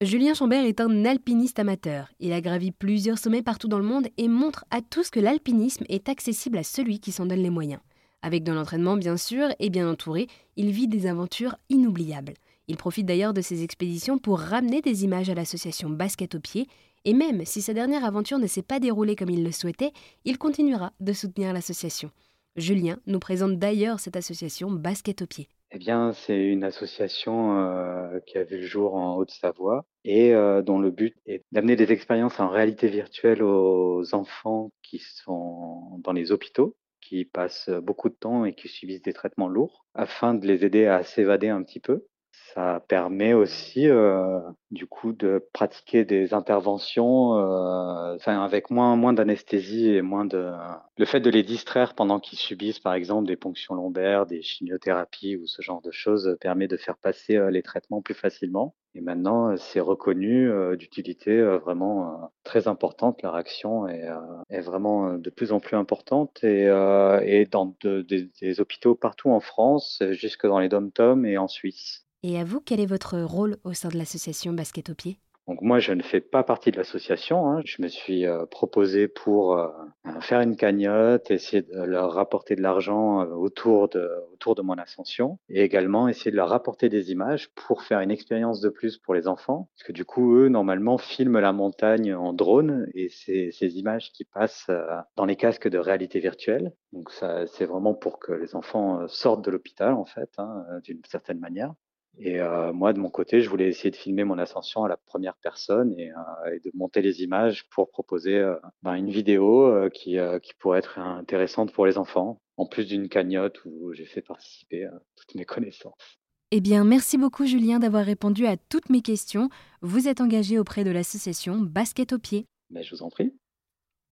Julien Chambert est un alpiniste amateur. Il a gravi plusieurs sommets partout dans le monde et montre à tous que l'alpinisme est accessible à celui qui s'en donne les moyens. Avec de l'entraînement bien sûr et bien entouré, il vit des aventures inoubliables. Il profite d'ailleurs de ses expéditions pour ramener des images à l'association Basket au pied, et même si sa dernière aventure ne s'est pas déroulée comme il le souhaitait, il continuera de soutenir l'association. Julien nous présente d'ailleurs cette association Basket au pied. Eh bien, c'est une association qui a vu le jour en Haute-Savoie et dont le but est d'amener des expériences en réalité virtuelle aux enfants qui sont dans les hôpitaux, qui passent beaucoup de temps et qui subissent des traitements lourds, afin de les aider à s'évader un petit peu ça permet aussi, euh, du coup, de pratiquer des interventions, euh, avec moins, moins d'anesthésie et moins de. Le fait de les distraire pendant qu'ils subissent, par exemple, des ponctions lombaires, des chimiothérapies ou ce genre de choses permet de faire passer euh, les traitements plus facilement. Et maintenant, c'est reconnu d'utilité vraiment très importante. Leur action est, vraiment de plus en plus importante et, et dans des hôpitaux partout en France, jusque dans les dom-toms et en Suisse. Et à vous, quel est votre rôle au sein de l'association Basket au pied? Donc moi, je ne fais pas partie de l'association. Hein. Je me suis euh, proposé pour euh, faire une cagnotte, essayer de leur rapporter de l'argent euh, autour de autour de mon ascension, et également essayer de leur rapporter des images pour faire une expérience de plus pour les enfants, parce que du coup, eux normalement filment la montagne en drone, et c'est ces images qui passent dans les casques de réalité virtuelle. Donc ça, c'est vraiment pour que les enfants sortent de l'hôpital en fait, hein, d'une certaine manière. Et euh, moi, de mon côté, je voulais essayer de filmer mon ascension à la première personne et, euh, et de monter les images pour proposer euh, ben, une vidéo qui, qui pourrait être intéressante pour les enfants, en plus d'une cagnotte où j'ai fait participer toutes mes connaissances. Eh bien, merci beaucoup Julien d'avoir répondu à toutes mes questions. Vous êtes engagé auprès de l'association Basket au pied. Ben, je vous en prie.